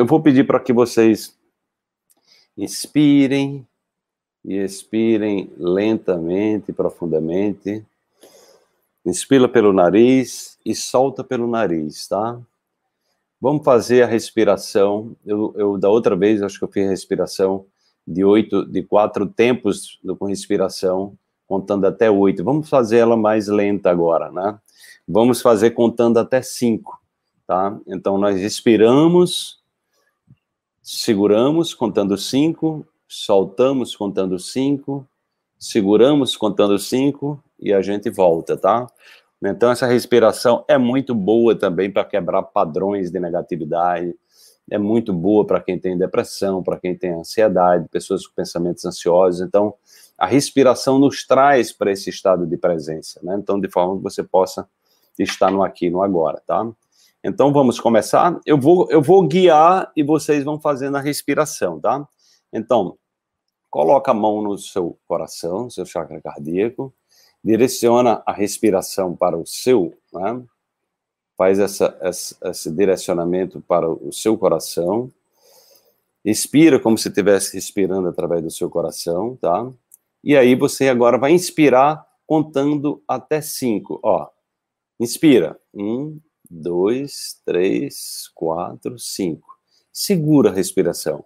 eu vou pedir para que vocês inspirem e expirem lentamente, profundamente. Inspira pelo nariz e solta pelo nariz, tá? Vamos fazer a respiração. Eu, eu da outra vez, acho que eu fiz respiração de oito, de quatro tempos com respiração, contando até oito. Vamos fazer ela mais lenta agora, né? Vamos fazer contando até cinco, tá? Então nós respiramos, seguramos contando cinco, soltamos contando cinco, seguramos contando cinco e a gente volta, tá? Então, essa respiração é muito boa também para quebrar padrões de negatividade, é muito boa para quem tem depressão, para quem tem ansiedade, pessoas com pensamentos ansiosos. Então, a respiração nos traz para esse estado de presença, né? Então, de forma que você possa estar no aqui, no agora, tá? Então, vamos começar. Eu vou, eu vou guiar e vocês vão fazendo a respiração, tá? Então, coloca a mão no seu coração, seu chakra cardíaco, direciona a respiração para o seu, né? faz essa, essa, esse direcionamento para o seu coração, expira como se estivesse respirando através do seu coração, tá? E aí você agora vai inspirar contando até cinco, ó. Inspira, um, dois, três, quatro, cinco. Segura a respiração,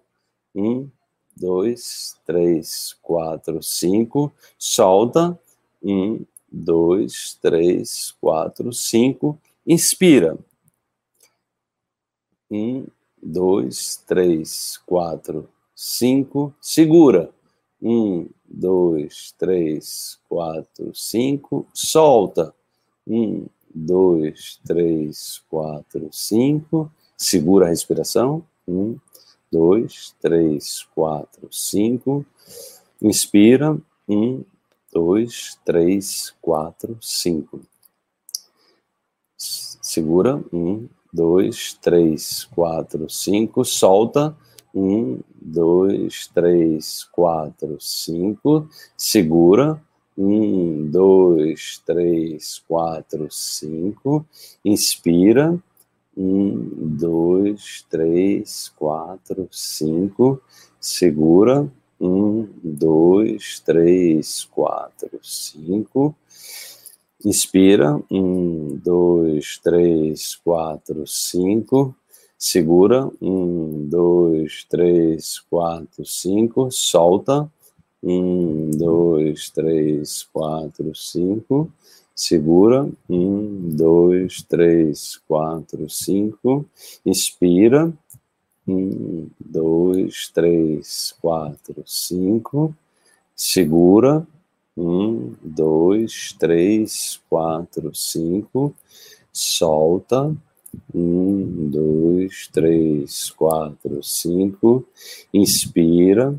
um, dois, três, quatro, cinco. Solta, um, dois, três, quatro, cinco. Inspira. Um, dois, três, quatro, cinco. Segura. Um, dois, três, quatro, cinco. Solta. Um, dois, três, quatro, cinco. Segura a respiração. Um, dois, três, quatro, cinco. Inspira. Um, dois, três, quatro, cinco. Segura. Um, dois, três, quatro, cinco. Solta. Um, dois, três, quatro, cinco. Segura. Um, dois, três, quatro, cinco. Inspira. Um, dois, três, quatro, cinco. Segura. Um, dois, três, quatro, cinco. Inspira. Um, dois, três, quatro, cinco. Segura. Um, dois, três, quatro, cinco. Solta. Um, dois, três, quatro, cinco. Segura. Um, dois, três, quatro, cinco. Inspira. Um, dois, três, quatro, cinco. Segura. Um, dois, três, quatro, cinco. Solta. Um, dois, três, quatro, cinco. Inspira.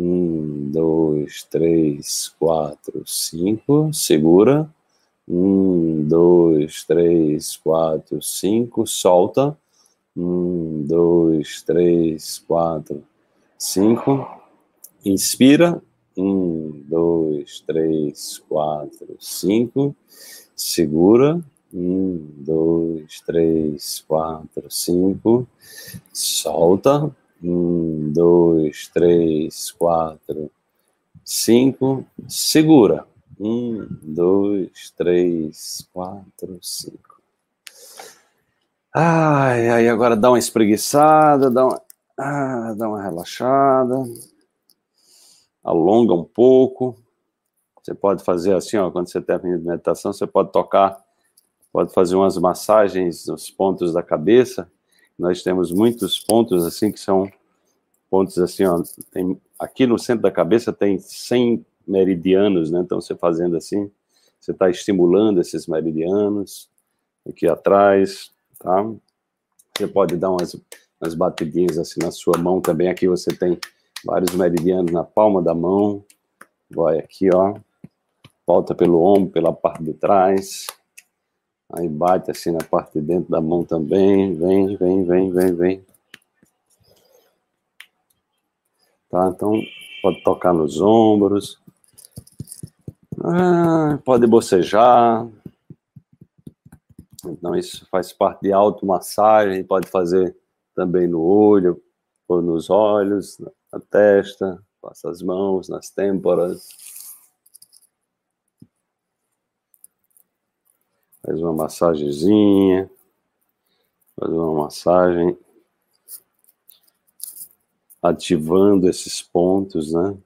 Um, dois, três, quatro, cinco. Segura. Um, dois, três, quatro, cinco. Solta. Um, dois, três, quatro, cinco. Inspira. Um, dois, três, quatro, cinco. Segura. Um, dois, três, quatro, cinco. Solta. Um, dois, três, quatro, cinco. Segura. Um, dois, três, quatro, cinco. Ai, ai, agora dá uma espreguiçada, dá uma, ah, dá uma relaxada, alonga um pouco. Você pode fazer assim, ó, quando você termina de meditação, você pode tocar, pode fazer umas massagens nos pontos da cabeça. Nós temos muitos pontos assim que são pontos assim, ó, tem, aqui no centro da cabeça tem 100 meridianos, né? Então você fazendo assim, você está estimulando esses meridianos aqui atrás, tá? Você pode dar umas, umas batidinhas assim na sua mão também. Aqui você tem vários meridianos na palma da mão. Vai aqui, ó. Volta pelo ombro, pela parte de trás. Aí bate assim na parte de dentro da mão também. Vem, vem, vem, vem, vem. Tá? Então, pode tocar nos ombros. Ah, pode bocejar. Então, isso faz parte de automassagem, pode fazer também no olho, ou nos olhos, na testa, passa as mãos nas têmporas. Faz uma massagenzinha, faz uma massagem ativando esses pontos, né?